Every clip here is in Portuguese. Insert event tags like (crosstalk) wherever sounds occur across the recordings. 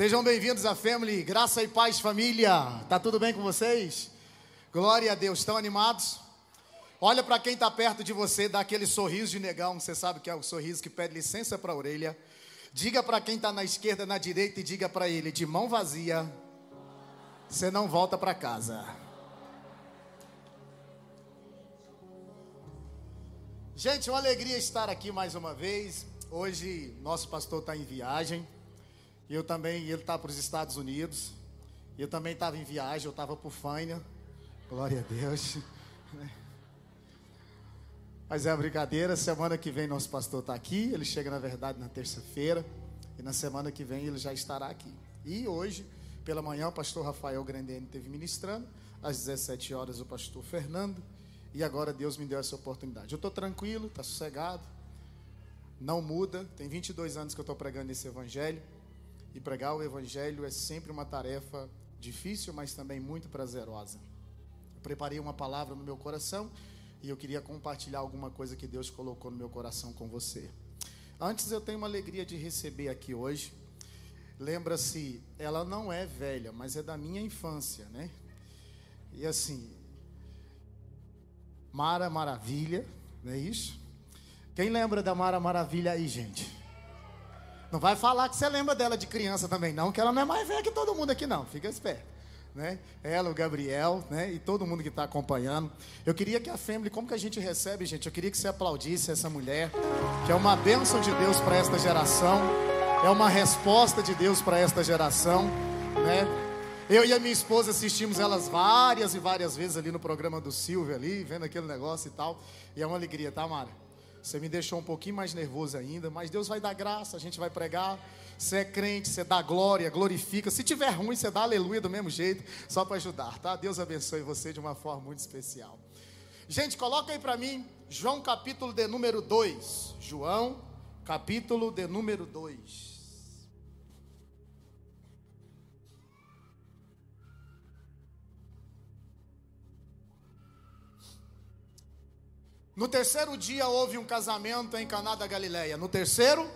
Sejam bem-vindos à Family, graça e paz, família. Tá tudo bem com vocês? Glória a Deus. Estão animados? Olha para quem está perto de você, dá aquele sorriso de negão. Você sabe que é o sorriso que pede licença para a orelha. Diga para quem está na esquerda, na direita e diga para ele: de mão vazia, você não volta para casa. Gente, uma alegria estar aqui mais uma vez. Hoje nosso pastor está em viagem. Eu também, ele está para os Estados Unidos. Eu também estava em viagem, eu estava por Faina. Glória a Deus. Mas é brincadeira. Semana que vem nosso pastor está aqui. Ele chega, na verdade, na terça-feira. E na semana que vem ele já estará aqui. E hoje, pela manhã, o pastor Rafael Grandene teve ministrando. Às 17 horas, o pastor Fernando. E agora Deus me deu essa oportunidade. Eu estou tranquilo, está sossegado. Não muda. Tem 22 anos que eu estou pregando esse evangelho. E pregar o Evangelho é sempre uma tarefa difícil, mas também muito prazerosa. Eu preparei uma palavra no meu coração e eu queria compartilhar alguma coisa que Deus colocou no meu coração com você. Antes, eu tenho uma alegria de receber aqui hoje. Lembra-se, ela não é velha, mas é da minha infância, né? E assim, Mara Maravilha, não é isso? Quem lembra da Mara Maravilha aí, gente? Não vai falar que você lembra dela de criança também, não, que ela não é mais velha que todo mundo aqui, não. Fica esperto. Né? Ela, o Gabriel, né? E todo mundo que está acompanhando. Eu queria que a Family, como que a gente recebe, gente? Eu queria que você aplaudisse essa mulher, que é uma bênção de Deus para esta geração, é uma resposta de Deus para esta geração, né? Eu e a minha esposa assistimos elas várias e várias vezes ali no programa do Silvio ali, vendo aquele negócio e tal. E é uma alegria, tá, Mara? Você me deixou um pouquinho mais nervoso ainda, mas Deus vai dar graça, a gente vai pregar. Você é crente, você dá glória, glorifica. Se tiver ruim, você dá aleluia do mesmo jeito, só para ajudar, tá? Deus abençoe você de uma forma muito especial. Gente, coloca aí para mim João capítulo de número 2. João capítulo de número 2. No terceiro dia houve um casamento em Caná da Galileia. No terceiro,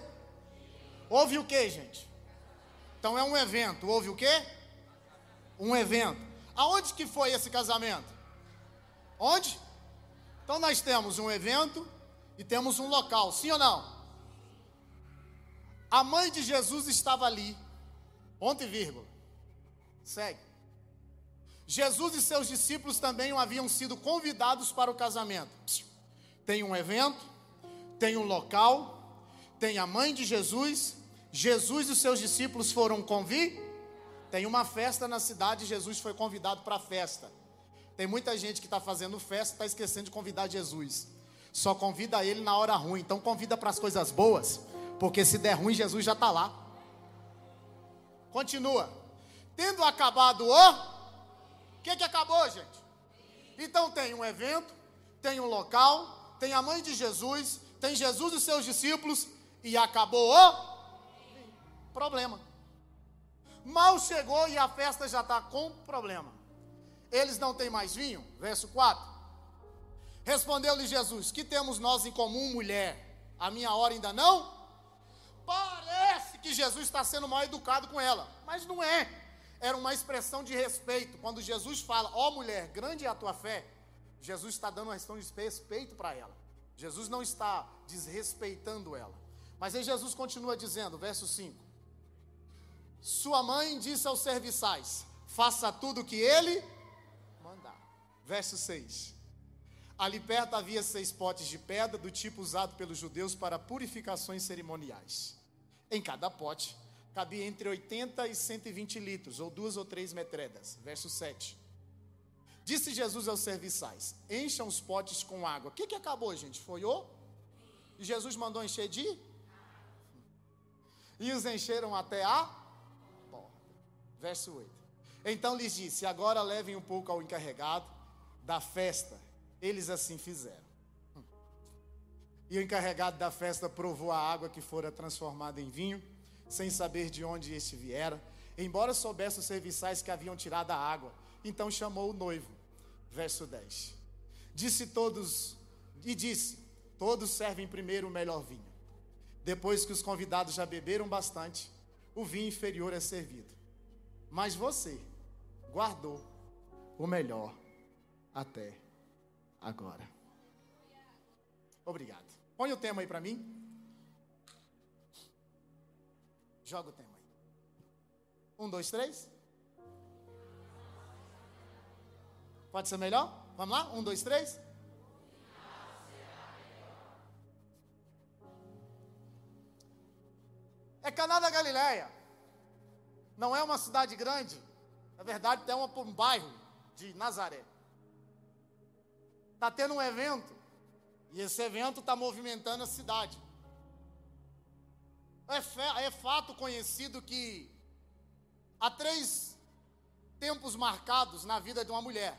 houve o que, gente? Então é um evento. Houve o que? Um evento. Aonde que foi esse casamento? Onde? Então nós temos um evento e temos um local, sim ou não? A mãe de Jesus estava ali. Ponto e vírgula. Segue. Jesus e seus discípulos também haviam sido convidados para o casamento. Tem um evento, tem um local, tem a mãe de Jesus, Jesus e seus discípulos foram convidados. Tem uma festa na cidade, Jesus foi convidado para a festa. Tem muita gente que está fazendo festa, está esquecendo de convidar Jesus. Só convida ele na hora ruim. Então convida para as coisas boas, porque se der ruim, Jesus já está lá. Continua. Tendo acabado o. O que, que acabou, gente? Então tem um evento, tem um local, tem a mãe de Jesus, tem Jesus e seus discípulos, e acabou o problema. Mal chegou e a festa já está com problema. Eles não têm mais vinho? Verso 4. Respondeu-lhe Jesus: Que temos nós em comum, mulher? A minha hora ainda não? Parece que Jesus está sendo mal educado com ela, mas não é. Era uma expressão de respeito. Quando Jesus fala, ó oh, mulher, grande é a tua fé, Jesus está dando uma questão de respeito para ela. Jesus não está desrespeitando ela. Mas aí Jesus continua dizendo, verso 5: Sua mãe disse aos serviçais: Faça tudo o que ele mandar. Verso 6. Ali perto havia seis potes de pedra, do tipo usado pelos judeus para purificações cerimoniais. Em cada pote cabia entre 80 e 120 litros, ou duas ou três metredas. Verso 7. Disse Jesus aos serviçais: Encham os potes com água. O que, que acabou, gente? Foi o? E Jesus mandou encher de? E os encheram até a porta. Verso 8. Então lhes disse: Agora levem um pouco ao encarregado da festa. Eles assim fizeram. E o encarregado da festa provou a água que fora transformada em vinho, sem saber de onde este viera, embora soubesse os serviçais que haviam tirado a água. Então chamou o noivo verso 10. Disse todos, e disse: Todos servem primeiro o melhor vinho. Depois que os convidados já beberam bastante, o vinho inferior é servido. Mas você guardou o melhor até agora. Obrigado. Põe o tema aí para mim. Joga o tema aí. Um, dois, três. Pode ser melhor? Vamos lá? Um, dois, três. É Caná da Galileia. Não é uma cidade grande. Na verdade, é um bairro de Nazaré. Está tendo um evento. E esse evento está movimentando a cidade. É, é fato conhecido que há três tempos marcados na vida de uma mulher.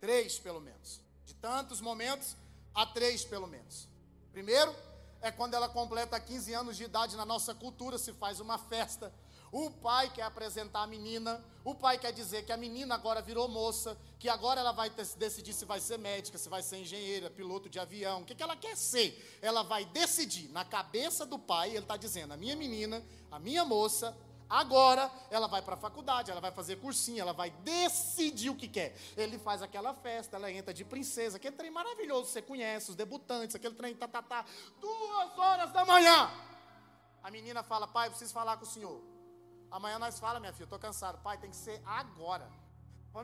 Três, pelo menos. De tantos momentos, há três, pelo menos. Primeiro, é quando ela completa 15 anos de idade na nossa cultura, se faz uma festa. O pai quer apresentar a menina, o pai quer dizer que a menina agora virou moça, que agora ela vai decidir se vai ser médica, se vai ser engenheira, piloto de avião, o que, que ela quer ser. Ela vai decidir, na cabeça do pai, ele está dizendo: a minha menina, a minha moça, Agora ela vai para a faculdade, ela vai fazer cursinho, ela vai decidir o que quer. Ele faz aquela festa, ela entra de princesa, aquele trem maravilhoso, você conhece, os debutantes, aquele trem tá, tá, tá, duas horas da manhã. A menina fala, pai, preciso falar com o senhor. Amanhã nós fala, minha filha, estou cansado. Pai, tem que ser agora.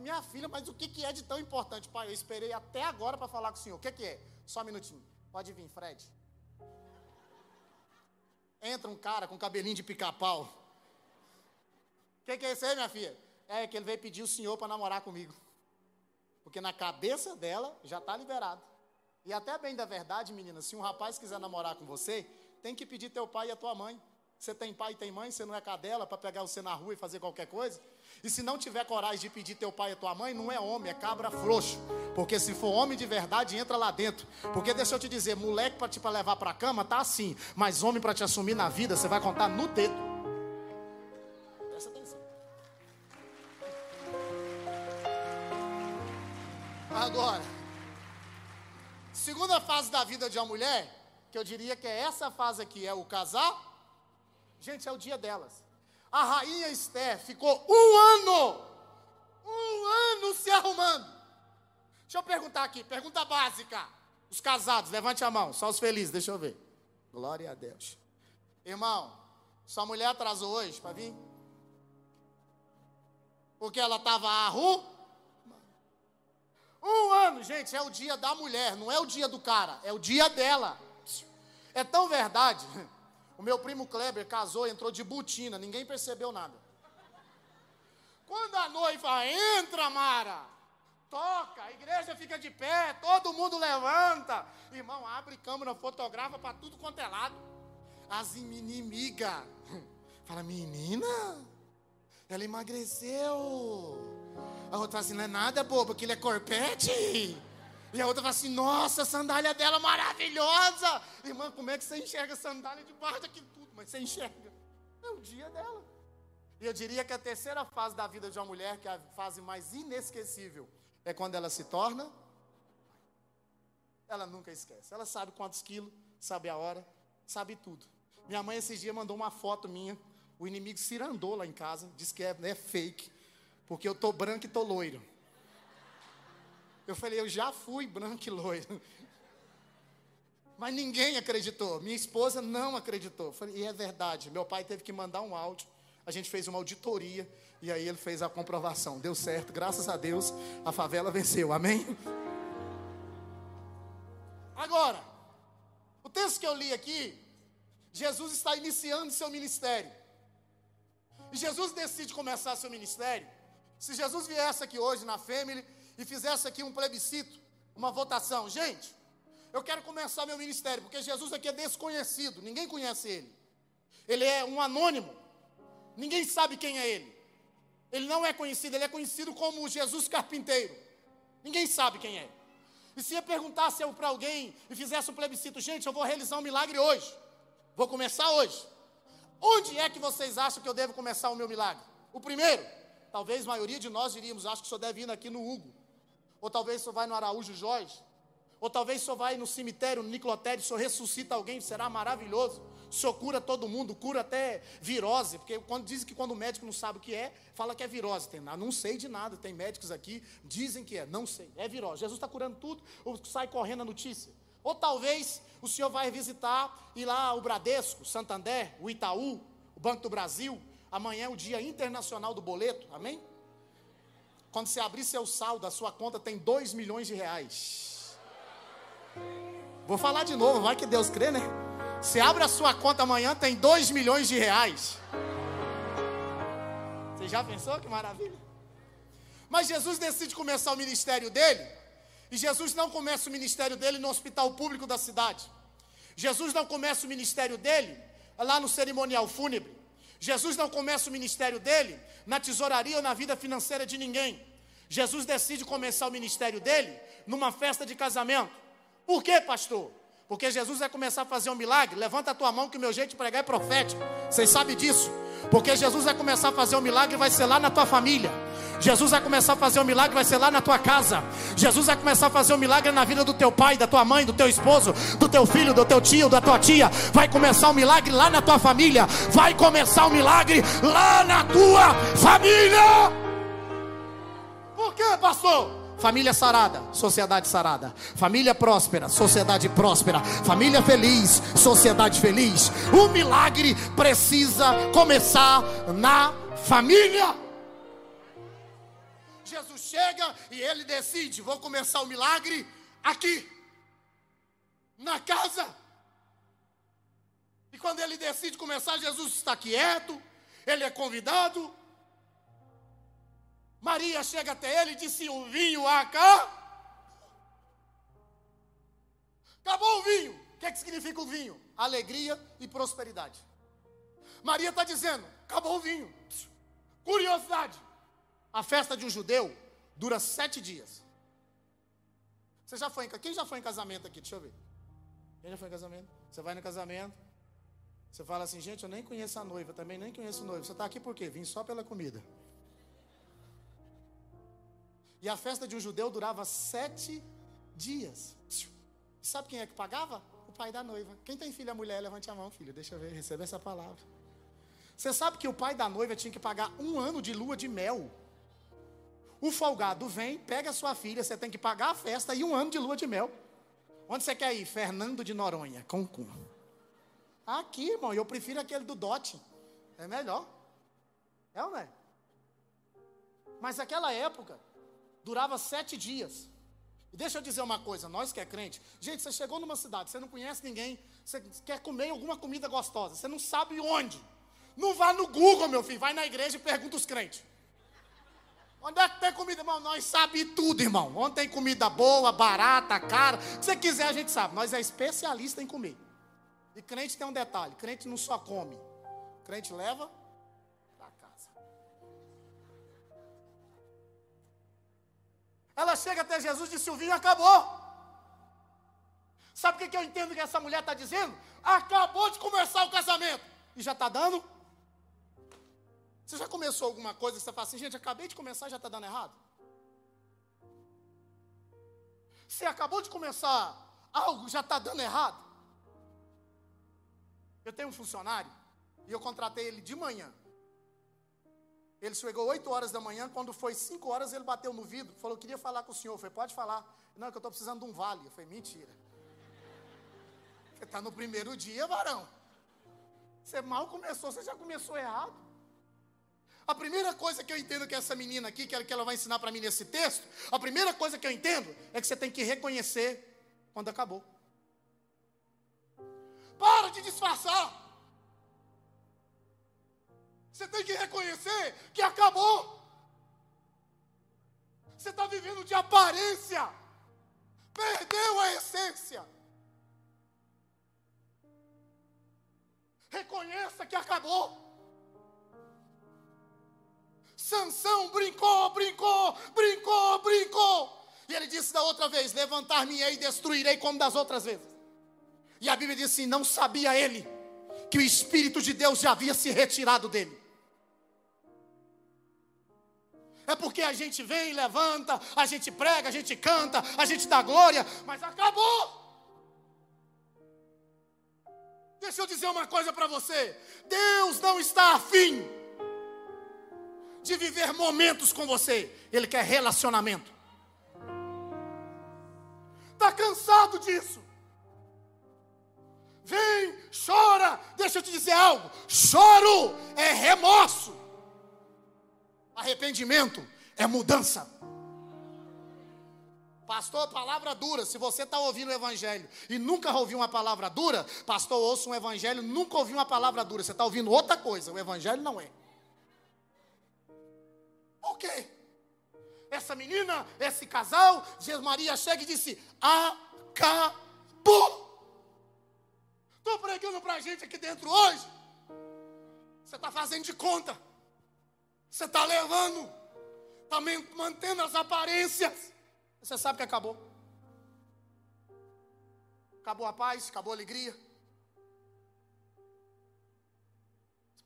Minha filha, mas o que, que é de tão importante? Pai, eu esperei até agora para falar com o senhor. O que, que é? Só um minutinho. Pode vir, Fred. Entra um cara com cabelinho de pica-pau que, que é isso aí, minha filha? É que ele veio pedir o senhor para namorar comigo. Porque na cabeça dela já está liberado. E até bem da verdade, menina, se um rapaz quiser namorar com você, tem que pedir teu pai e a tua mãe. Você tem pai e tem mãe, você não é cadela para pegar você na rua e fazer qualquer coisa? E se não tiver coragem de pedir teu pai e tua mãe, não é homem, é cabra frouxo. Porque se for homem de verdade, entra lá dentro. Porque deixa eu te dizer, moleque para te levar para cama tá assim, mas homem para te assumir na vida, você vai contar no dedo. Agora, segunda fase da vida de uma mulher, que eu diria que é essa fase aqui, é o casar. Gente, é o dia delas. A rainha Esther ficou um ano, um ano se arrumando. Deixa eu perguntar aqui, pergunta básica. Os casados, levante a mão, só os felizes, deixa eu ver. Glória a Deus. Irmão, sua mulher atrasou hoje para vir? Porque ela estava arrumada? Um ano, gente, é o dia da mulher, não é o dia do cara, é o dia dela. É tão verdade. O meu primo Kleber casou, entrou de botina, ninguém percebeu nada. Quando a noiva entra, Mara, toca, a igreja fica de pé, todo mundo levanta. Irmão, abre câmera, fotografa para tudo quanto é lado. As inimigas. Fala, menina, ela emagreceu. A outra fala assim: não é nada, bobo, aquilo é corpete. E a outra fala assim: nossa, a sandália dela maravilhosa. Irmã, como é que você enxerga a sandália debaixo daquilo tudo? Mas você enxerga. É o dia dela. E eu diria que a terceira fase da vida de uma mulher, que é a fase mais inesquecível, é quando ela se torna. Ela nunca esquece. Ela sabe quantos quilos, sabe a hora, sabe tudo. Minha mãe esses dias mandou uma foto minha. O inimigo cirandou lá em casa, disse que é, é fake porque eu tô branco e tô loiro. Eu falei, eu já fui branco e loiro. Mas ninguém acreditou. Minha esposa não acreditou. Falei, e é verdade. Meu pai teve que mandar um áudio. A gente fez uma auditoria e aí ele fez a comprovação. Deu certo, graças a Deus, a favela venceu. Amém? Agora, o texto que eu li aqui, Jesus está iniciando seu ministério. E Jesus decide começar seu ministério se Jesus viesse aqui hoje na Family e fizesse aqui um plebiscito, uma votação, gente, eu quero começar meu ministério, porque Jesus aqui é desconhecido, ninguém conhece ele. Ele é um anônimo, ninguém sabe quem é ele. Ele não é conhecido, ele é conhecido como Jesus Carpinteiro. Ninguém sabe quem é. E se eu perguntasse para alguém e fizesse um plebiscito, gente, eu vou realizar um milagre hoje. Vou começar hoje. Onde é que vocês acham que eu devo começar o meu milagre? O primeiro? Talvez a maioria de nós diríamos, acho que senhor deve ir aqui no Hugo. Ou talvez senhor vai no Araújo Jorge. Ou talvez senhor vai no cemitério, no Niclotério, senhor ressuscita alguém, será maravilhoso. senhor cura todo mundo, cura até virose, porque quando dizem que quando o médico não sabe o que é, fala que é virose. Tem, não sei de nada, tem médicos aqui, dizem que é, não sei, é virose. Jesus está curando tudo, sai correndo a notícia. Ou talvez o senhor vai visitar e lá o Bradesco, Santander, o Itaú, o Banco do Brasil, amanhã é o dia internacional do boleto, amém? Quando você abrir seu saldo, a sua conta tem 2 milhões de reais. Vou falar de novo, vai que Deus crê, né? Você abre a sua conta amanhã, tem 2 milhões de reais. Você já pensou que maravilha? Mas Jesus decide começar o ministério dele, e Jesus não começa o ministério dele no hospital público da cidade. Jesus não começa o ministério dele lá no cerimonial fúnebre. Jesus não começa o ministério dele na tesouraria ou na vida financeira de ninguém. Jesus decide começar o ministério dele numa festa de casamento. Por quê, pastor? Porque Jesus vai começar a fazer um milagre. Levanta a tua mão que o meu jeito de pregar é profético. Vocês sabem disso? Porque Jesus vai começar a fazer um milagre e vai ser lá na tua família. Jesus vai começar a fazer um milagre, vai ser lá na tua casa. Jesus vai começar a fazer um milagre na vida do teu pai, da tua mãe, do teu esposo, do teu filho, do teu tio, da tua tia. Vai começar um milagre lá na tua família. Vai começar um milagre lá na tua família. Por quê, pastor? Família sarada, sociedade sarada. Família próspera, sociedade próspera. Família feliz, sociedade feliz. O milagre precisa começar na família. Chega e ele decide: vou começar o milagre aqui, na casa. E quando ele decide começar, Jesus está quieto, ele é convidado. Maria chega até ele e disse: O vinho acá. Acabou o vinho. O que, é que significa o vinho? Alegria e prosperidade. Maria está dizendo: Acabou o vinho. Curiosidade. A festa de um judeu dura sete dias. Você já foi em, quem já foi em casamento aqui? Deixa eu ver. Quem já foi em casamento? Você vai no casamento. Você fala assim, gente, eu nem conheço a noiva, também nem conheço o noivo. Você está aqui por quê? Vim só pela comida. E a festa de um judeu durava sete dias. Sabe quem é que pagava? O pai da noiva. Quem tem filha mulher, levante a mão, filho. Deixa eu ver, receba essa palavra. Você sabe que o pai da noiva tinha que pagar um ano de lua de mel o folgado vem, pega a sua filha, você tem que pagar a festa e um ano de lua de mel. Onde você quer ir? Fernando de Noronha, Concum. Aqui, irmão, eu prefiro aquele do Dote. É melhor. É ou não é? Mas aquela época durava sete dias. E deixa eu dizer uma coisa, nós que é crente, gente, você chegou numa cidade, você não conhece ninguém, você quer comer alguma comida gostosa, você não sabe onde. Não vá no Google, meu filho, vai na igreja e pergunta os crentes. Onde é que tem comida, irmão? Nós sabemos tudo, irmão. Onde tem comida boa, barata, cara. O que você quiser, a gente sabe. Nós é especialista em comer. E crente tem um detalhe: crente não só come, crente leva para casa. Ela chega até Jesus e disse: o vinho acabou. Sabe o que eu entendo que essa mulher está dizendo? Acabou de começar o casamento. E já está dando você já começou alguma coisa e você fala assim, gente, acabei de começar e já está dando errado? Você acabou de começar algo já está dando errado? Eu tenho um funcionário e eu contratei ele de manhã. Ele chegou 8 horas da manhã, quando foi 5 horas ele bateu no vidro, falou, queria falar com o senhor. Eu falei, pode falar. Não, que eu estou precisando de um vale. Eu falei, mentira. Você está no primeiro dia, varão. Você mal começou, você já começou errado. A primeira coisa que eu entendo que essa menina aqui, que ela vai ensinar para mim nesse texto, a primeira coisa que eu entendo é que você tem que reconhecer quando acabou. Para de disfarçar. Você tem que reconhecer que acabou. Você está vivendo de aparência. Perdeu a essência. Reconheça que acabou. Sansão brincou, brincou, brincou, brincou. E ele disse da outra vez: Levantar-me-ei e destruirei como das outras vezes. E a Bíblia diz assim: Não sabia ele que o Espírito de Deus já havia se retirado dele. É porque a gente vem, levanta, a gente prega, a gente canta, a gente dá glória, mas acabou. Deixa eu dizer uma coisa para você: Deus não está afim de viver momentos com você, Ele quer relacionamento. Está cansado disso? Vem, chora. Deixa eu te dizer algo: choro é remorso, arrependimento é mudança. Pastor, palavra dura. Se você está ouvindo o evangelho e nunca ouviu uma palavra dura, pastor, ouça um evangelho, nunca ouviu uma palavra dura. Você está ouvindo outra coisa. O evangelho não é. Quê? Essa menina, esse casal, Jesus Maria chega e disse: acabou. Estou pregando para a gente aqui dentro hoje. Você está fazendo de conta. Você está levando. Está mantendo as aparências. Você sabe que acabou. Acabou a paz, acabou a alegria.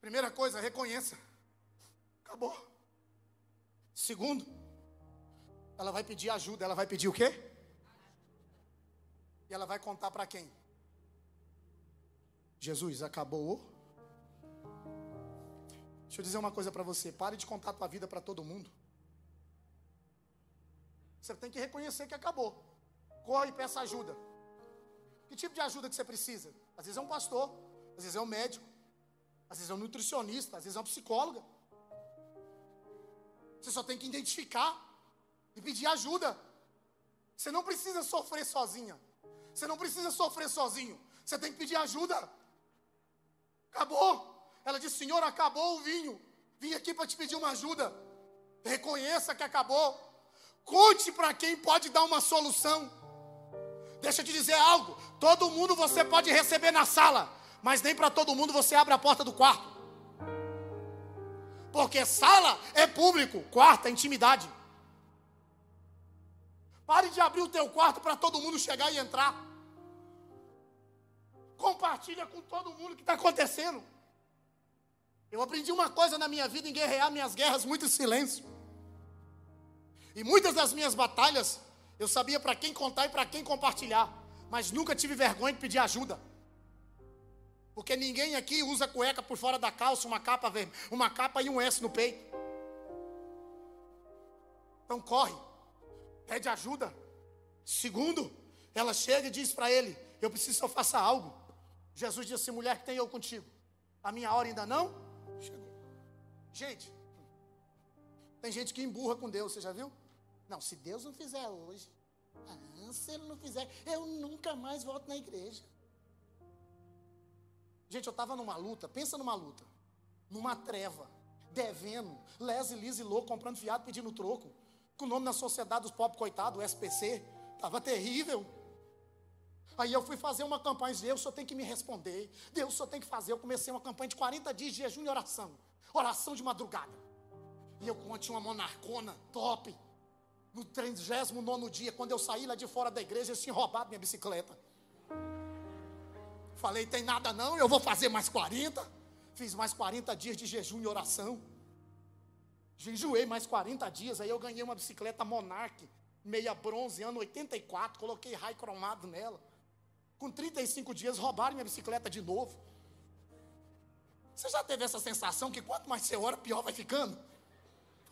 Primeira coisa, reconheça. Acabou. Segundo, ela vai pedir ajuda. Ela vai pedir o quê? E ela vai contar para quem? Jesus, acabou. Deixa eu dizer uma coisa para você. Pare de contar a tua vida para todo mundo. Você tem que reconhecer que acabou. Corre e peça ajuda. Que tipo de ajuda que você precisa? Às vezes é um pastor, às vezes é um médico, às vezes é um nutricionista, às vezes é um psicólogo. Você só tem que identificar e pedir ajuda. Você não precisa sofrer sozinha. Você não precisa sofrer sozinho. Você tem que pedir ajuda. Acabou. Ela disse: Senhor, acabou o vinho. Vim aqui para te pedir uma ajuda. Reconheça que acabou. Conte para quem pode dar uma solução. Deixa eu te dizer algo: todo mundo você pode receber na sala, mas nem para todo mundo você abre a porta do quarto. Porque sala é público, quarto é intimidade. Pare de abrir o teu quarto para todo mundo chegar e entrar. Compartilha com todo mundo o que está acontecendo. Eu aprendi uma coisa na minha vida em guerrear minhas guerras muito silêncio. E muitas das minhas batalhas, eu sabia para quem contar e para quem compartilhar, mas nunca tive vergonha de pedir ajuda. Porque ninguém aqui usa cueca por fora da calça, uma capa, uma capa e um S no peito. Então corre, pede ajuda. Segundo, ela chega e diz para ele: Eu preciso que eu faça algo. Jesus disse: Mulher, que tem eu contigo? A minha hora ainda não chegou. Gente, tem gente que emburra com Deus, você já viu? Não, se Deus não fizer hoje, se Ele não fizer, eu nunca mais volto na igreja. Gente, eu estava numa luta, pensa numa luta, numa treva, devendo, lese, lise, louco, comprando fiado, pedindo troco, com o nome na sociedade dos pobres coitados, SPC, estava terrível. Aí eu fui fazer uma campanha, Deus só tem que me responder, Deus só tem que fazer. Eu comecei uma campanha de 40 dias de jejum e oração, oração de madrugada. E eu tinha uma monarcona top. No 39 dia, quando eu saí lá de fora da igreja, eles tinham roubado minha bicicleta. Falei, tem nada não, eu vou fazer mais 40. Fiz mais 40 dias de jejum e oração. Jejuei mais 40 dias, aí eu ganhei uma bicicleta Monarch, meia bronze, ano 84, coloquei raio cromado nela. Com 35 dias roubaram minha bicicleta de novo. Você já teve essa sensação que quanto mais você ora, pior vai ficando?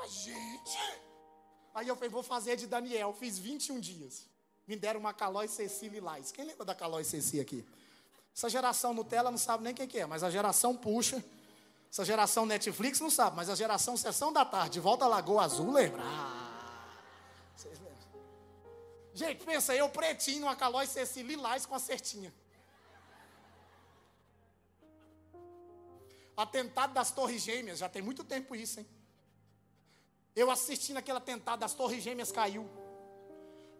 gente. Aí eu falei, vou fazer de Daniel. Fiz 21 dias. Me deram uma Calói Ceci Lilás. Quem lembra da Calói Ceci aqui? Essa geração Nutella não sabe nem quem que é, mas a geração puxa. Essa geração Netflix não sabe, mas a geração Sessão da Tarde, Volta à Lagoa Azul, lembra? Ah, vocês lembram? Gente, pensa, eu pretinho, uma Calói Ceci Lilás com a certinha. Atentado das Torres Gêmeas, já tem muito tempo isso, hein? Eu assistindo aquele atentado, as torres gêmeas caiu.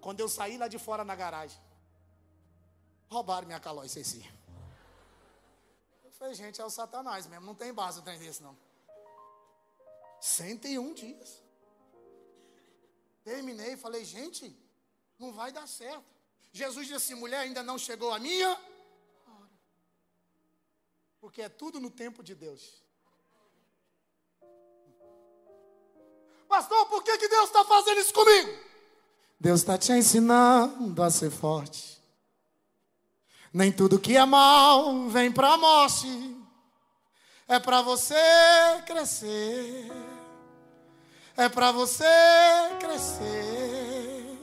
Quando eu saí lá de fora na garagem, roubaram minha calói Ceci. Falei, gente, é o satanás mesmo, não tem base o trem desse não. 101 dias. Terminei, falei, gente, não vai dar certo. Jesus disse mulher, ainda não chegou a minha hora. Porque é tudo no tempo de Deus. Pastor, por que, que Deus está fazendo isso comigo? Deus está te ensinando a ser forte. Nem tudo que é mal vem para a morte, é para você crescer, é para você crescer.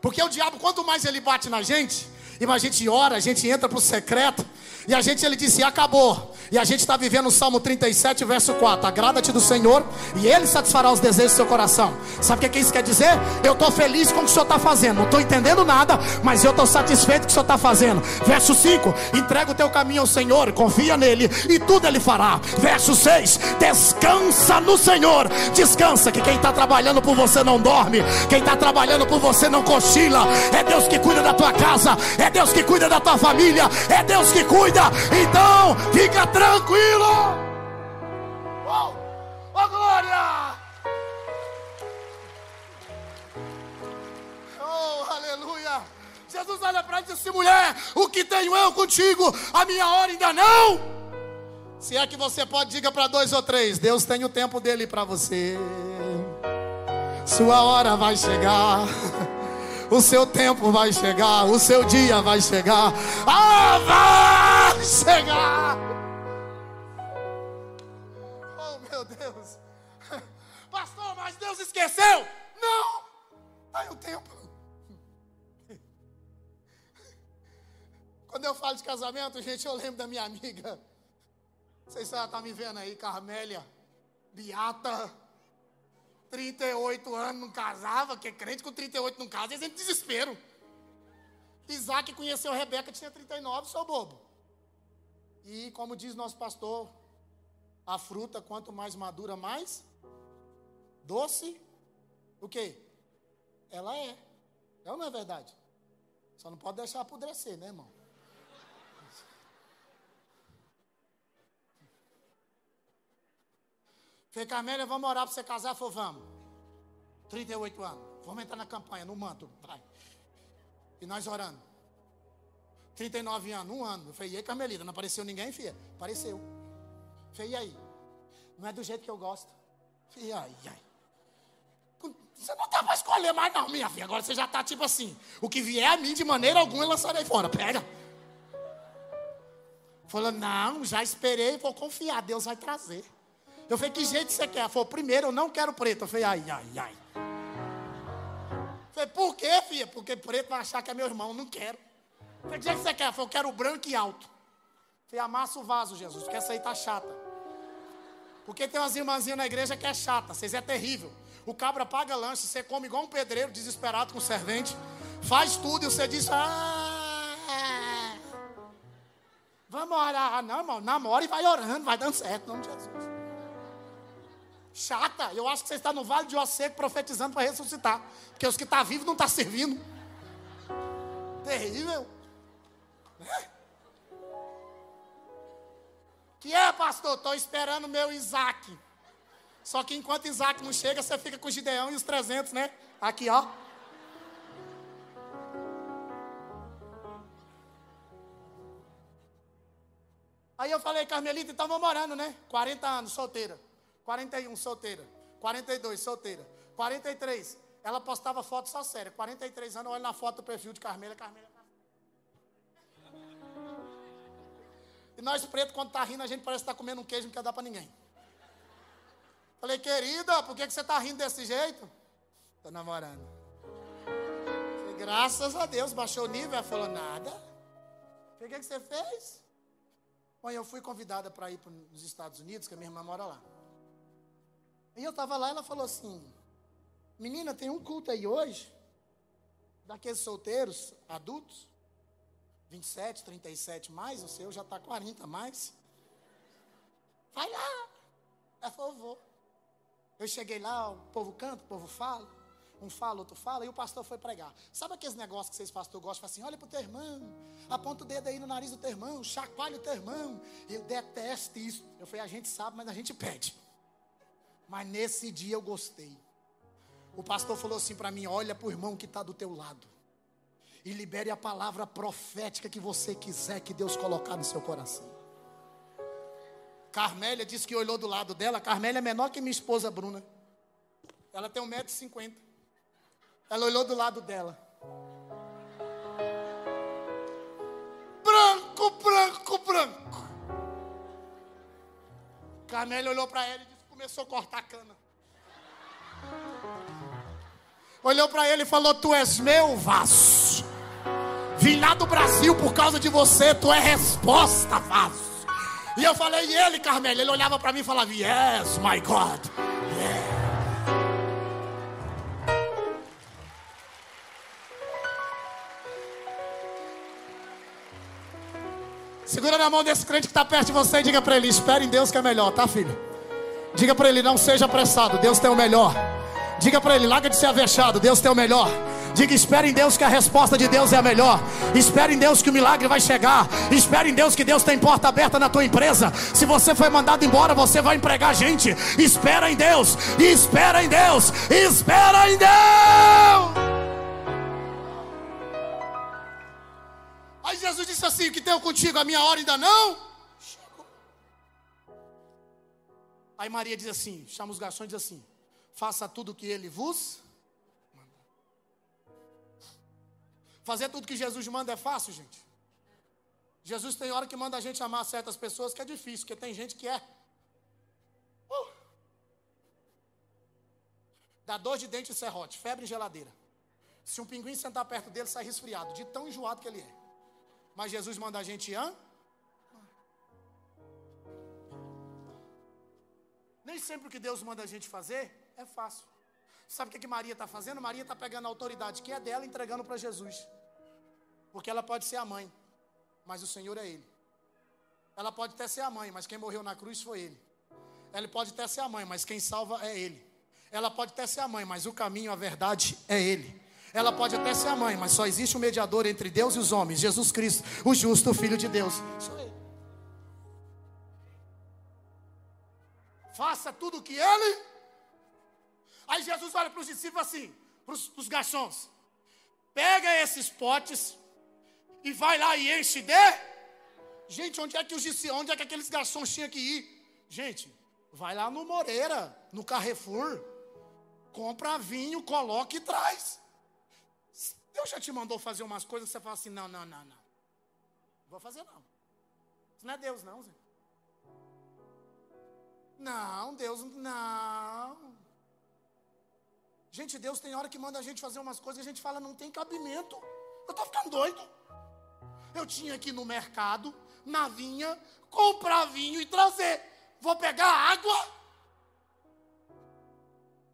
Porque o diabo, quanto mais ele bate na gente, e a gente ora, a gente entra para o secreto, e a gente, ele disse, acabou. E a gente está vivendo o Salmo 37, verso 4. Agrada-te do Senhor e Ele satisfará os desejos do seu coração. Sabe o que, isso quer dizer? Eu estou feliz com o que o Senhor está fazendo. Não estou entendendo nada, mas eu estou satisfeito com o que o Senhor está fazendo. Verso 5: entrega o teu caminho ao Senhor, confia nele e tudo Ele fará. Verso 6: descansa no Senhor. Descansa, que quem está trabalhando por você não dorme. Quem está trabalhando por você não cochila. É Deus que cuida da tua casa. É Deus que cuida da tua família. É Deus que cuida. Então, fica tranquilo tranquilo. Oh, oh glória! Oh, aleluia! Jesus olha para ele e mulher, o que tenho eu contigo? A minha hora ainda não. Se é que você pode, diga para dois ou três: Deus tem o tempo dele para você. Sua hora vai chegar. O seu tempo vai chegar, o seu dia vai chegar. Ah, vai chegar. Esqueceu? Não! Aí o tempo. Quando eu falo de casamento, gente, eu lembro da minha amiga. Não sei se ela está me vendo aí, Carmélia, Beata. 38 anos não casava, que crente com 38 não casa, eles entram desespero. Isaac conheceu Rebeca, tinha 39, sou bobo. E como diz nosso pastor, a fruta, quanto mais madura, mais doce, o quê? Ela é. É ou não é verdade? Só não pode deixar apodrecer, né, irmão? Falei, Carmélia, vamos orar para você casar? Falei, vamos. 38 anos. Vamos entrar na campanha, no manto. Vai. E nós orando. 39 anos, um ano. Eu falei, e aí, Carmelita, não apareceu ninguém, filha? Apareceu. Falei, e aí? Não é do jeito que eu gosto. Falei, ai, ai. Você não dá para escolher mais, não, minha filha. Agora você já está tipo assim: o que vier a mim de maneira alguma eu lançarei fora. Pega. Falou: não, já esperei, vou confiar, Deus vai trazer. Eu falei: que jeito você quer? Falou: primeiro, eu não quero preto. Eu falei: ai, ai, ai. Eu falei: por quê, filha? Porque preto vai achar que é meu irmão, não quero. Eu falei: que jeito você quer? Falei: eu quero branco e alto. Eu falei: amassa o vaso, Jesus, porque essa aí tá chata. Porque tem umas irmãzinhas na igreja que é chata, vocês é terrível. O cabra paga lanche, você come igual um pedreiro desesperado com o servente. Faz tudo e você diz: Ah, vamos orar. Não, irmão, namora e vai orando, vai dando certo, em nome de Jesus. Chata, eu acho que você está no vale de Osseco profetizando para ressuscitar. Porque os que estão tá vivos não estão tá servindo. Terrível. É? Que é, pastor? Estou esperando meu Isaac. Só que enquanto Isaac não chega, você fica com o Gideão e os 300, né? Aqui, ó. Aí eu falei, Carmelita, então morando, né? 40 anos, solteira. 41, solteira. 42, solteira. 43, ela postava foto só séria. 43 anos, olha na foto do perfil de Carmela, Carmela. E nós pretos, quando tá rindo, a gente parece estar tá comendo um queijo, não quer dar para ninguém. Falei, querida, por que, que você está rindo desse jeito? Estou namorando. Falei, graças a Deus, baixou o nível. Ela falou, nada. Falei, o que, que você fez? Bom, eu fui convidada para ir para os Estados Unidos, que a minha irmã mora lá. E eu estava lá e ela falou assim: Menina, tem um culto aí hoje, daqueles solteiros, adultos, 27, 37 mais, o seu já está 40 mais. Vai lá. Ela falou: Vou. Eu cheguei lá, o povo canta, o povo fala. Um fala, outro fala, e o pastor foi pregar. Sabe aqueles negócios que vocês, pastor, gostam? Assim, olha para o teu irmão, aponta o dedo aí no nariz do teu irmão, chacoalha o teu irmão. Eu detesto isso. Eu falei, a gente sabe, mas a gente pede. Mas nesse dia eu gostei. O pastor falou assim para mim: olha para o irmão que está do teu lado. E libere a palavra profética que você quiser que Deus colocar no seu coração. Carmélia disse que olhou do lado dela. Carmélia é menor que minha esposa Bruna. Ela tem 1,50m. Ela olhou do lado dela. Branco, branco, branco. Carmélia olhou para ele e disse, começou a cortar a cana. Olhou para ele e falou: Tu és meu vaso. Vim lá do Brasil por causa de você, tu é resposta, vaso. E eu falei, e ele, Carmelo? Ele olhava para mim e falava, Yes, my God. Yeah. Segura na mão desse crente que está perto de você e diga para ele: Espere em Deus que é melhor, tá, filho? Diga para ele: Não seja apressado, Deus tem o melhor. Diga para ele: Larga de ser avexado, Deus tem o melhor. Diga: espere em Deus que a resposta de Deus é a melhor. Espere em Deus que o milagre vai chegar. Espere em Deus que Deus tem porta aberta na tua empresa. Se você foi mandado embora, você vai empregar gente. Espera em Deus. Espera em Deus. Espera em Deus. Aí Jesus disse assim: O que tenho contigo? A minha hora ainda não chegou. Aí Maria diz assim: chama os garçons e diz assim: Faça tudo o que ele vos Fazer tudo que Jesus manda é fácil, gente. Jesus tem hora que manda a gente amar certas pessoas que é difícil, porque tem gente que é. Uh. Dá dor de dente e serrote, febre e geladeira. Se um pinguim sentar perto dele, sai resfriado, de tão enjoado que ele é. Mas Jesus manda a gente amar. Nem sempre o que Deus manda a gente fazer é fácil. Sabe o que, que Maria está fazendo? Maria está pegando a autoridade que é dela e entregando para Jesus. Porque ela pode ser a mãe, mas o Senhor é Ele. Ela pode até ser a mãe, mas quem morreu na cruz foi Ele. Ela pode até ser a mãe, mas quem salva é Ele. Ela pode até ser a mãe, mas o caminho, a verdade é Ele. Ela pode até ser a mãe, mas só existe um mediador entre Deus e os homens, Jesus Cristo, o justo Filho de Deus. Só Ele. Faça tudo o que Ele Aí Jesus olha para os discípulos assim, para os garçons: pega esses potes e vai lá e enche de. Gente, onde é que os onde é que aqueles garçons tinham que ir? Gente, vai lá no Moreira, no Carrefour, compra vinho, coloca e traz. Deus já te mandou fazer umas coisas que você fala assim: não, não, não, não. Vou fazer não. Isso não é Deus, não, Zé. Não, Deus, não. Gente, Deus tem hora que manda a gente fazer umas coisas e a gente fala, não tem cabimento. Eu estou ficando doido. Eu tinha que ir no mercado, na vinha, comprar vinho e trazer. Vou pegar água?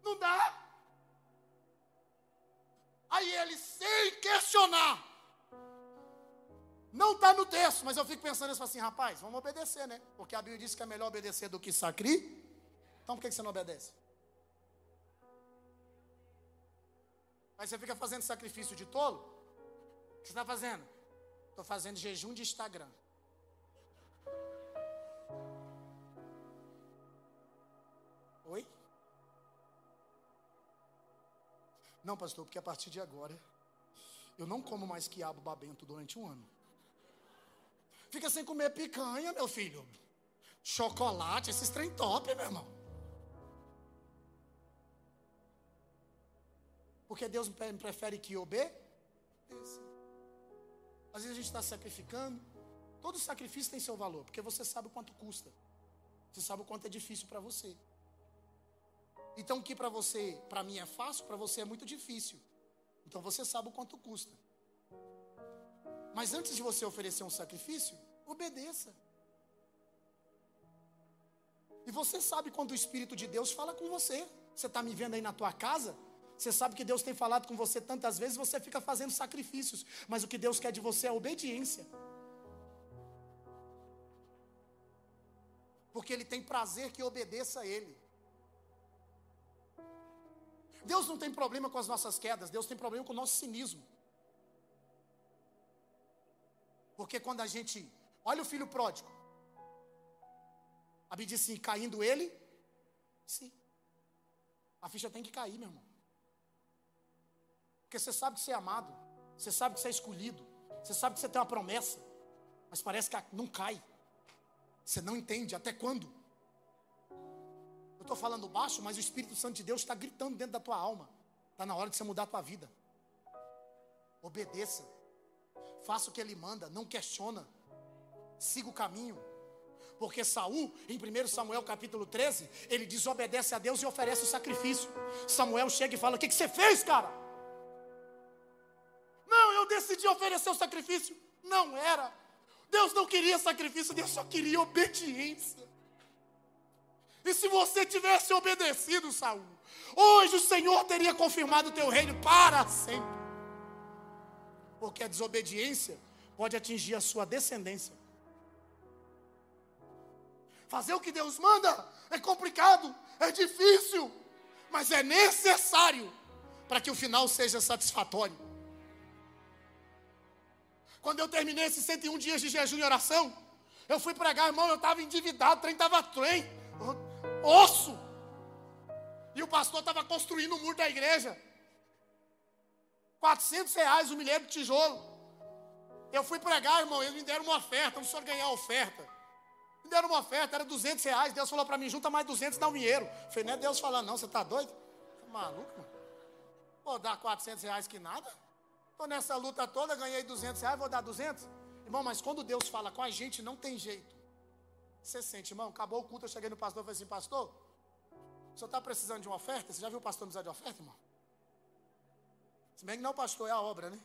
Não dá. Aí ele, sem questionar, não está no texto, mas eu fico pensando assim, rapaz, vamos obedecer, né? Porque a Bíblia diz que é melhor obedecer do que sacri. Então por que você não obedece? Mas você fica fazendo sacrifício de tolo? O que você está fazendo? Estou fazendo jejum de Instagram. Oi? Não, pastor, porque a partir de agora eu não como mais quiabo babento durante um ano. Fica sem comer picanha, meu filho. Chocolate, esses trem top, meu irmão. Porque Deus prefere que obedeça. Às vezes a gente está sacrificando. Todo sacrifício tem seu valor, porque você sabe o quanto custa. Você sabe o quanto é difícil para você. Então, o que para você, para mim é fácil, para você é muito difícil. Então, você sabe o quanto custa. Mas antes de você oferecer um sacrifício, obedeça. E você sabe quando o Espírito de Deus fala com você. Você está me vendo aí na tua casa? Você sabe que Deus tem falado com você tantas vezes, você fica fazendo sacrifícios, mas o que Deus quer de você é obediência. Porque Ele tem prazer que obedeça a Ele. Deus não tem problema com as nossas quedas, Deus tem problema com o nosso cinismo. Porque quando a gente. Olha o filho pródigo. A Bíblia diz assim: caindo ele, sim. A ficha tem que cair, meu irmão. Porque você sabe que você é amado, você sabe que você é escolhido, você sabe que você tem uma promessa, mas parece que não cai. Você não entende até quando. Eu estou falando baixo, mas o Espírito Santo de Deus está gritando dentro da tua alma. Está na hora de você mudar a tua vida. Obedeça. Faça o que Ele manda, não questiona. Siga o caminho. Porque Saul, em 1 Samuel capítulo 13, ele desobedece a Deus e oferece o sacrifício. Samuel chega e fala: O que, que você fez, cara? Decidi oferecer o sacrifício. Não era. Deus não queria sacrifício, Deus só queria obediência. E se você tivesse obedecido, Saul, hoje o Senhor teria confirmado o teu reino para sempre. Porque a desobediência pode atingir a sua descendência. Fazer o que Deus manda é complicado, é difícil, mas é necessário para que o final seja satisfatório. Quando eu terminei esses 101 dias de jejum e oração, eu fui pregar, irmão, eu estava endividado, o trem estava trem, osso. E o pastor estava construindo o muro da igreja. 400 reais o milheiro de tijolo. Eu fui pregar, irmão, eles me deram uma oferta, não senhor ganhar a oferta. Me deram uma oferta, era 200 reais. Deus falou para mim: junta mais 200 dá um dinheiro. Eu falei: não é Deus falando, não, você está doido? Tá maluco, mano? Vou dar 400 reais que nada. Estou nessa luta toda, ganhei 200 reais, vou dar 200. Irmão, mas quando Deus fala com a gente, não tem jeito. Você sente, irmão, acabou o culto, eu cheguei no pastor e falei assim: pastor, o senhor está precisando de uma oferta? Você já viu o pastor precisar de oferta, irmão? Se bem que não, pastor, é a obra, né?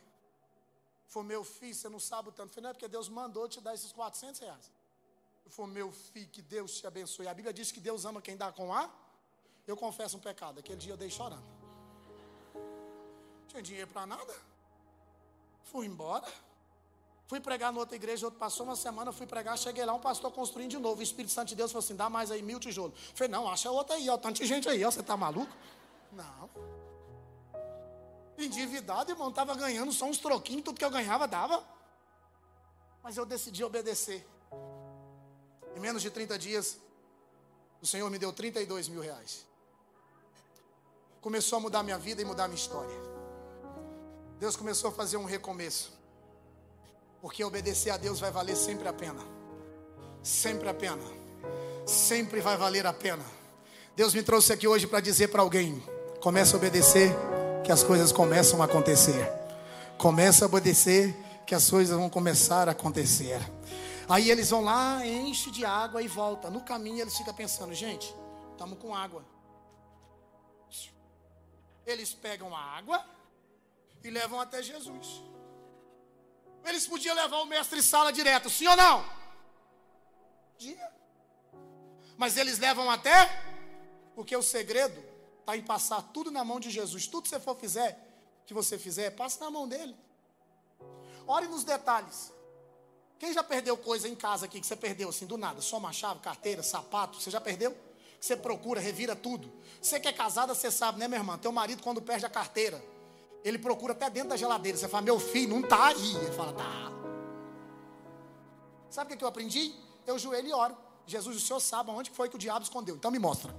Foi meu filho, você não sabe o tanto. Eu falei, não é porque Deus mandou te dar esses 400 reais. Foi meu filho, que Deus te abençoe. A Bíblia diz que Deus ama quem dá com A. Eu confesso um pecado. Aquele dia eu dei chorando. Não tinha dinheiro para nada. Fui embora. Fui pregar na outra igreja, outro passou uma semana, fui pregar, cheguei lá, um pastor construindo de novo. O Espírito Santo de Deus falou assim: dá mais aí mil tijolos. Falei, não, acha outra aí, ó. Tanta gente aí, ó. Você tá maluco? Não. Endividado, irmão, estava ganhando só uns troquinhos, tudo que eu ganhava dava. Mas eu decidi obedecer. Em menos de 30 dias, o Senhor me deu 32 mil reais. Começou a mudar minha vida e mudar minha história. Deus começou a fazer um recomeço. Porque obedecer a Deus vai valer sempre a pena. Sempre a pena. Sempre vai valer a pena. Deus me trouxe aqui hoje para dizer para alguém: comece a obedecer, que as coisas começam a acontecer. Comece a obedecer, que as coisas vão começar a acontecer. Aí eles vão lá, enche de água e volta. No caminho eles ficam pensando, gente, estamos com água. Eles pegam a água e levam até Jesus. Eles podiam levar o mestre sala direto, sim ou não? Dia. Mas eles levam até, porque o segredo está em passar tudo na mão de Jesus. Tudo que você for fizer, que você fizer, passe na mão dele. Ore nos detalhes. Quem já perdeu coisa em casa aqui que você perdeu assim do nada? Só uma chave, carteira, sapato, você já perdeu? Você procura, revira tudo. Você que é casada, você sabe, né, minha irmã? Teu marido, quando perde a carteira, ele procura até dentro da geladeira. Você fala, meu filho, não tá aí. Ele fala, tá. Sabe o que eu aprendi? Eu joelho e oro. Jesus, o Senhor sabe onde foi que o diabo escondeu. Então me mostra.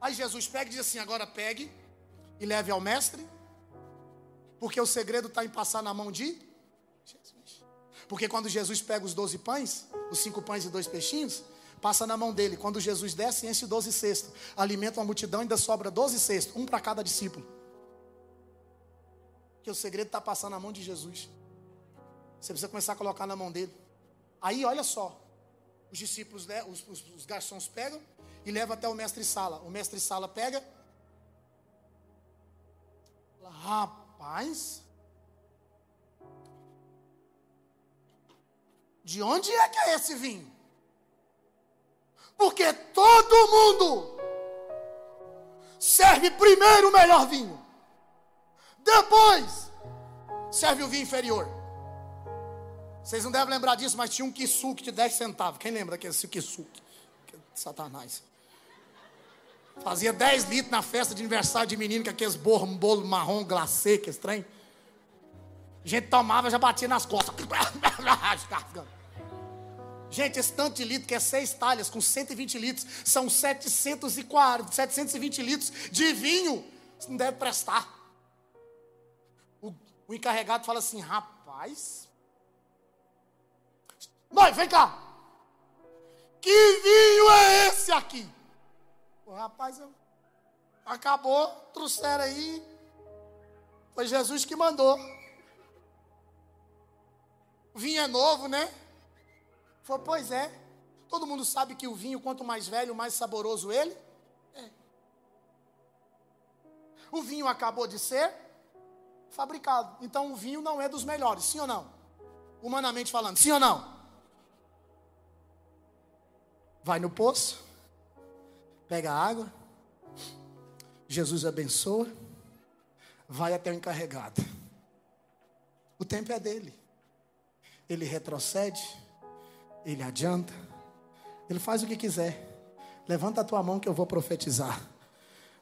Aí Jesus pega e diz assim: agora pegue e leve ao mestre porque o segredo está em passar na mão de Jesus. Porque quando Jesus pega os doze pães, os cinco pães e dois peixinhos, passa na mão dele. Quando Jesus desce, enche doze cestos. Alimenta uma multidão e ainda sobra doze cestos, um para cada discípulo. Porque o segredo está passando na mão de Jesus. Você precisa começar a colocar na mão dele. Aí, olha só. Os discípulos, os, os, os garçons pegam e levam até o mestre sala. O mestre sala pega. Rapaz, de onde é que é esse vinho? Porque todo mundo serve primeiro o melhor vinho, depois serve o vinho inferior. Vocês não devem lembrar disso, mas tinha um kisuke de 10 centavos. Quem lembra daquele kisuke? Satanás. Fazia 10 litros na festa de aniversário de menino, com aqueles bolo, marrom glacê, que estranho. A gente tomava, já batia nas costas. (laughs) Gente, esse tanto de litro, que é seis talhas, com 120 litros, são 740, 720 litros de vinho. Isso não deve prestar. O, o encarregado fala assim: rapaz, nós, vem cá. Que vinho é esse aqui? O rapaz acabou, trouxeram aí. Foi Jesus que mandou. vinho é novo, né? Falei, pois é. Todo mundo sabe que o vinho, quanto mais velho, mais saboroso ele. É. O vinho acabou de ser fabricado. Então o vinho não é dos melhores, sim ou não? Humanamente falando, sim ou não? Vai no poço, pega água, Jesus abençoa, vai até o encarregado. O tempo é dele. Ele retrocede, ele adianta, ele faz o que quiser. Levanta a tua mão que eu vou profetizar.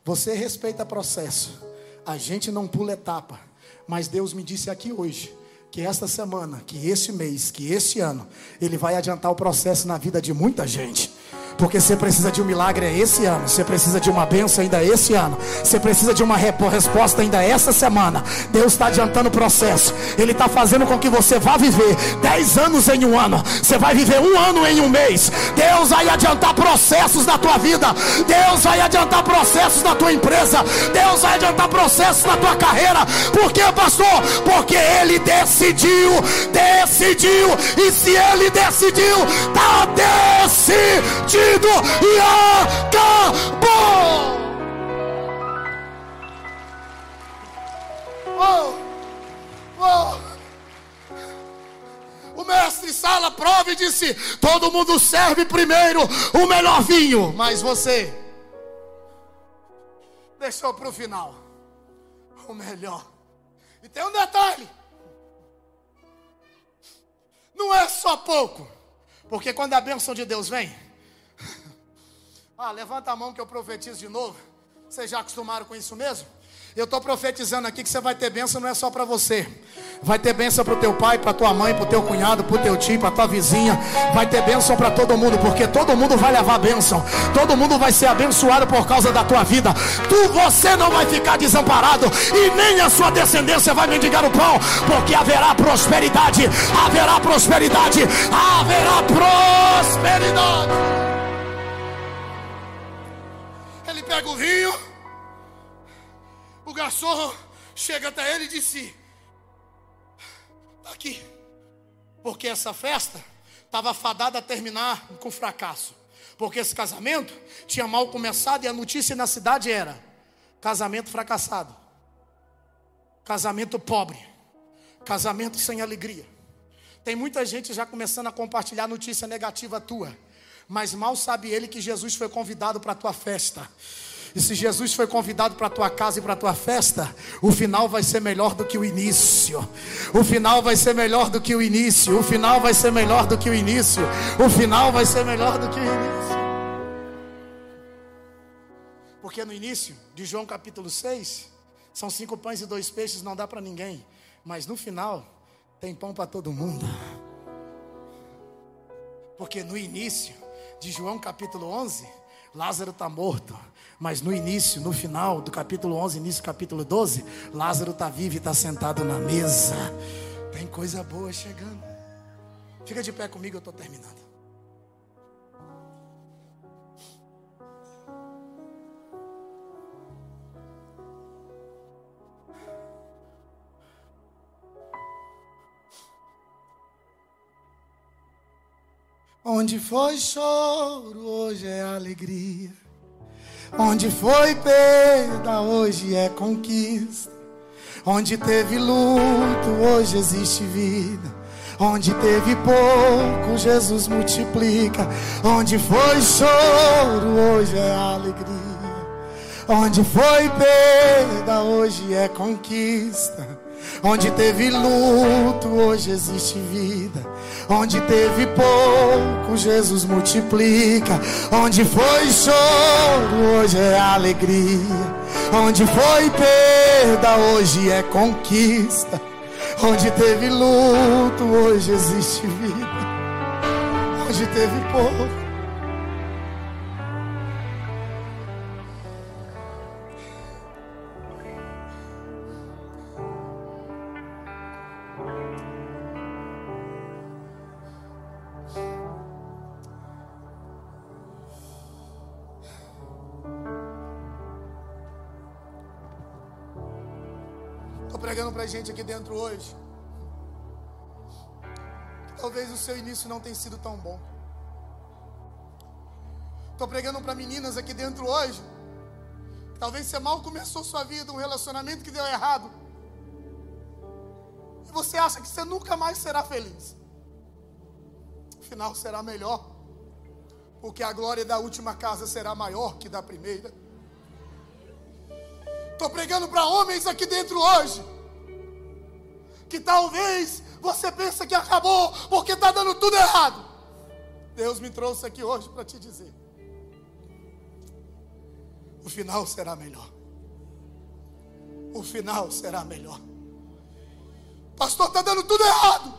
Você respeita processo. A gente não pula etapa. Mas Deus me disse aqui hoje que esta semana, que esse mês, que esse ano, Ele vai adiantar o processo na vida de muita gente. Porque você precisa de um milagre esse ano. Você precisa de uma bênção ainda esse ano. Você precisa de uma resposta ainda essa semana. Deus está adiantando o processo. Ele está fazendo com que você vá viver dez anos em um ano. Você vai viver um ano em um mês. Deus vai adiantar processos na tua vida. Deus vai adiantar processos na tua empresa. Deus vai adiantar processos na tua carreira. Por quê, pastor? Porque Ele decidiu. Decidiu. E se Ele decidiu, está decidido e acabou. Oh, oh. O mestre Sala prova e disse: todo mundo serve primeiro o melhor vinho, mas você deixou para o final o melhor. E tem um detalhe: não é só pouco, porque quando a bênção de Deus vem, ah, levanta a mão que eu profetizo de novo. Vocês já acostumaram com isso mesmo? Eu estou profetizando aqui que você vai ter bênção, não é só para você. Vai ter bênção para o teu pai, para tua mãe, para o teu cunhado, para o teu tio, para tua vizinha. Vai ter bênção para todo mundo, porque todo mundo vai levar bênção. Todo mundo vai ser abençoado por causa da tua vida. Tu, você não vai ficar desamparado e nem a sua descendência vai mendigar o pão, porque haverá prosperidade, haverá prosperidade, haverá prosperidade. Pega o vinho, o garçom chega até ele e disse: Está aqui, porque essa festa estava fadada a terminar com fracasso, porque esse casamento tinha mal começado e a notícia na cidade era: casamento fracassado, casamento pobre, casamento sem alegria. Tem muita gente já começando a compartilhar notícia negativa tua mas mal sabe ele que Jesus foi convidado para a tua festa. E se Jesus foi convidado para a tua casa e para a tua festa, o final vai ser melhor do que o início. O final vai ser melhor do que o início. O final vai ser melhor do que o início. O final vai ser melhor do que o início. Porque no início de João capítulo 6, são cinco pães e dois peixes, não dá para ninguém. Mas no final, tem pão para todo mundo. Porque no início, de João capítulo 11, Lázaro está morto. Mas no início, no final do capítulo 11, início do capítulo 12, Lázaro está vivo e está sentado na mesa. Tem coisa boa chegando. Fica de pé comigo, eu estou terminando. Onde foi choro, hoje é alegria. Onde foi perda, hoje é conquista. Onde teve luto, hoje existe vida. Onde teve pouco, Jesus multiplica. Onde foi choro, hoje é alegria. Onde foi perda, hoje é conquista. Onde teve luto, hoje existe vida. Onde teve pouco, Jesus multiplica. Onde foi choro, hoje é alegria. Onde foi perda, hoje é conquista. Onde teve luto, hoje existe vida. Onde teve pouco. Gente aqui dentro hoje. talvez o seu início não tenha sido tão bom. Estou pregando para meninas aqui dentro hoje. Talvez você mal começou sua vida, um relacionamento que deu errado. E você acha que você nunca mais será feliz. O final será melhor. Porque a glória da última casa será maior que da primeira. Estou pregando para homens aqui dentro hoje. Que talvez você pense que acabou porque está dando tudo errado. Deus me trouxe aqui hoje para te dizer: o final será melhor. O final será melhor. Pastor, está dando tudo errado.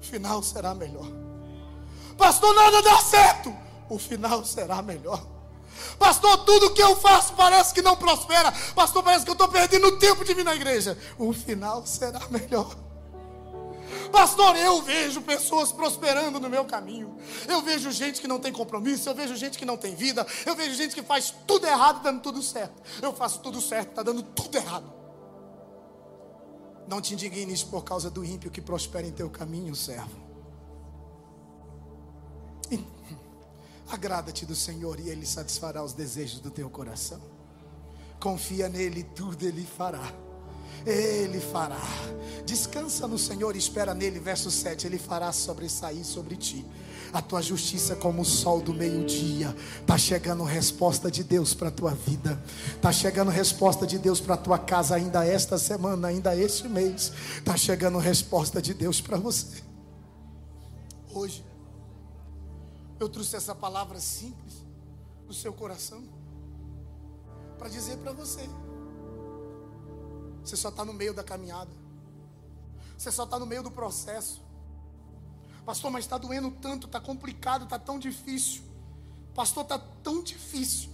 O final será melhor. Pastor, nada dá certo. O final será melhor. Pastor, tudo que eu faço parece que não prospera. Pastor, parece que eu estou perdendo tempo de vir na igreja. O final será melhor. Pastor, eu vejo pessoas prosperando no meu caminho. Eu vejo gente que não tem compromisso. Eu vejo gente que não tem vida. Eu vejo gente que faz tudo errado, dando tudo certo. Eu faço tudo certo, está dando tudo errado. Não te indignes por causa do ímpio que prospera em teu caminho, servo. Agrada-te do Senhor e Ele satisfará os desejos do teu coração. Confia nele, tudo Ele fará. Ele fará. Descansa no Senhor e espera nele. Verso 7: Ele fará sobressair sobre ti a tua justiça como o sol do meio-dia. Tá chegando resposta de Deus para tua vida. Tá chegando resposta de Deus para tua casa ainda esta semana, ainda este mês. Tá chegando resposta de Deus para você. Hoje eu trouxe essa palavra simples no seu coração para dizer para você: você só está no meio da caminhada, você só está no meio do processo. Pastor, mas está doendo tanto, está complicado, está tão difícil. Pastor, está tão difícil.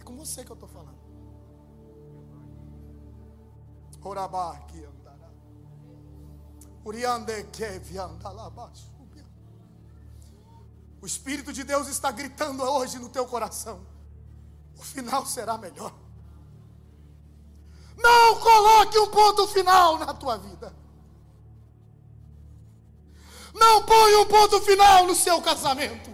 É com você que eu estou falando. Orabá aqui andará. Uriande que viandalabaixo. O Espírito de Deus está gritando hoje no teu coração. O final será melhor. Não coloque um ponto final na tua vida. Não ponha um ponto final no seu casamento.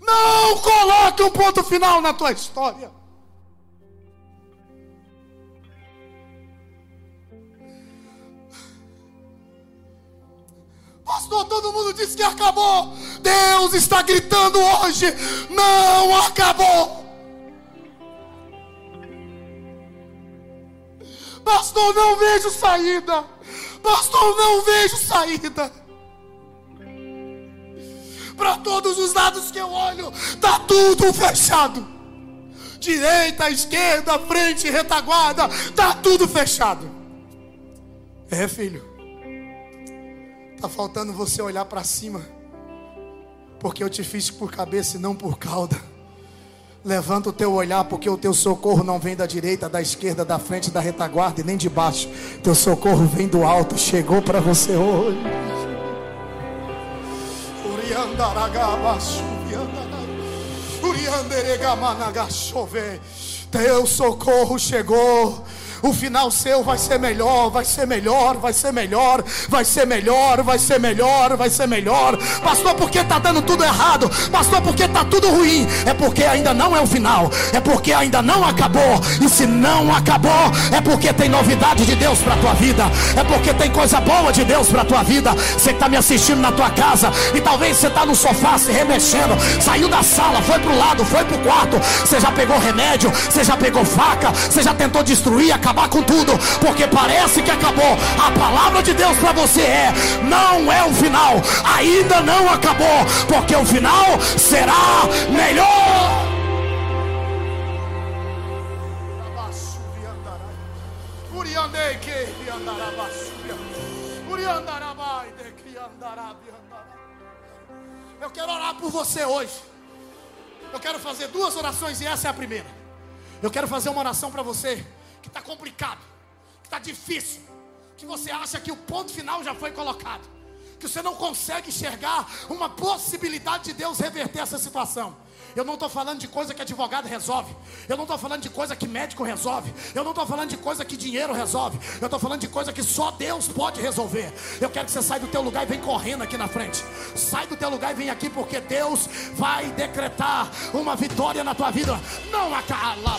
Não coloque um ponto final na tua história. Pastor, todo mundo disse que acabou. Deus está gritando hoje: não acabou. Pastor, não vejo saída. Pastor, não vejo saída. Para todos os lados que eu olho, está tudo fechado. Direita, esquerda, frente, retaguarda, está tudo fechado. É, filho. Está faltando você olhar para cima. Porque eu te fiz por cabeça e não por cauda. Levanta o teu olhar, porque o teu socorro não vem da direita, da esquerda, da frente, da retaguarda e nem de baixo. Teu socorro vem do alto, chegou para você hoje. Teu socorro chegou. O final seu vai ser melhor, vai ser melhor, vai ser melhor, vai ser melhor, vai ser melhor, vai ser melhor. Pastor, porque está dando tudo errado? Pastor, porque está tudo ruim? É porque ainda não é o final, é porque ainda não acabou. E se não acabou, é porque tem novidade de Deus para tua vida, é porque tem coisa boa de Deus para tua vida. Você está me assistindo na tua casa e talvez você está no sofá se remexendo, saiu da sala, foi para o lado, foi para o quarto. Você já pegou remédio, você já pegou faca, você já tentou destruir, acabar acabar com tudo, porque parece que acabou. A palavra de Deus para você é: não é o final, ainda não acabou, porque o final será melhor. Eu quero orar por você hoje. Eu quero fazer duas orações e essa é a primeira. Eu quero fazer uma oração para você que está complicado, que está difícil, que você acha que o ponto final já foi colocado, que você não consegue enxergar uma possibilidade de Deus reverter essa situação. Eu não estou falando de coisa que advogado resolve. Eu não estou falando de coisa que médico resolve. Eu não estou falando de coisa que dinheiro resolve. Eu estou falando de coisa que só Deus pode resolver. Eu quero que você saia do teu lugar e vem correndo aqui na frente. Sai do teu lugar e vem aqui porque Deus vai decretar uma vitória na tua vida. Não acala,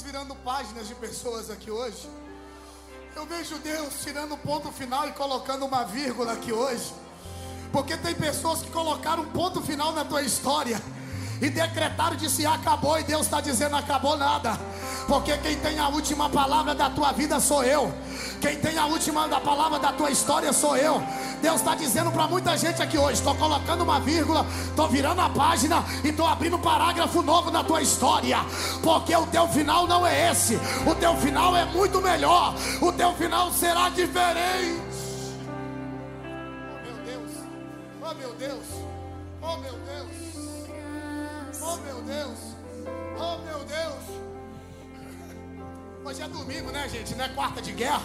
Deus virando páginas de pessoas aqui hoje. Eu vejo Deus tirando o ponto final e colocando uma vírgula aqui hoje. Porque tem pessoas que colocaram um ponto final na tua história e decretaram de se acabou e Deus está dizendo acabou nada. Porque quem tem a última palavra da tua vida sou eu. Quem tem a última da palavra da tua história sou eu. Deus está dizendo para muita gente aqui hoje: estou colocando uma vírgula, estou virando a página e estou abrindo um parágrafo novo na tua história, porque o teu final não é esse, o teu final é muito melhor, o teu final será diferente. Oh meu Deus, oh meu Deus, oh meu Deus, oh meu Deus, oh meu Deus. Hoje é domingo, né, gente? Não é quarta de guerra.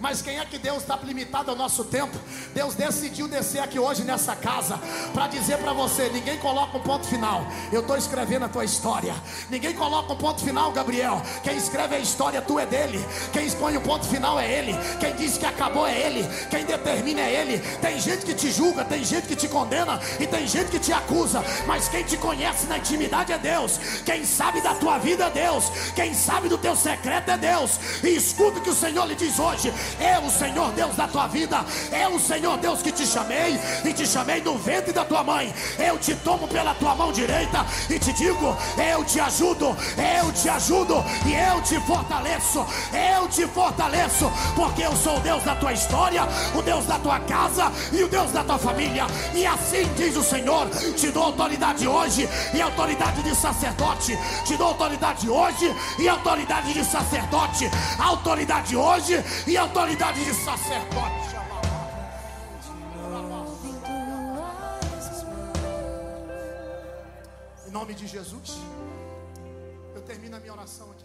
Mas quem é que Deus está limitado ao nosso tempo? Deus decidiu descer aqui hoje nessa casa para dizer para você: ninguém coloca um ponto final. Eu estou escrevendo a tua história. Ninguém coloca um ponto final, Gabriel. Quem escreve a história tu é dele. Quem expõe o ponto final é ele. Quem diz que acabou é ele. Quem determina é ele. Tem gente que te julga, tem gente que te condena e tem gente que te acusa. Mas quem te conhece na intimidade é Deus. Quem sabe da tua vida é Deus. Quem sabe do teu secreto é Deus. E escuta o que o Senhor lhe diz hoje. É o Senhor Deus da tua vida. É o Senhor Deus que te chamei e te chamei no ventre da tua mãe. Eu te tomo pela tua mão direita e te digo: eu te ajudo, eu te ajudo e eu te fortaleço. Eu te fortaleço, porque eu sou o Deus da tua história, o Deus da tua casa e o Deus da tua família. E assim diz o Senhor: te dou autoridade hoje e autoridade de sacerdote. Te dou autoridade hoje e autoridade de sacerdote. Autoridade hoje e autoridade autoridade de sacerdote. Em nome de Jesus, eu termino a minha oração aqui.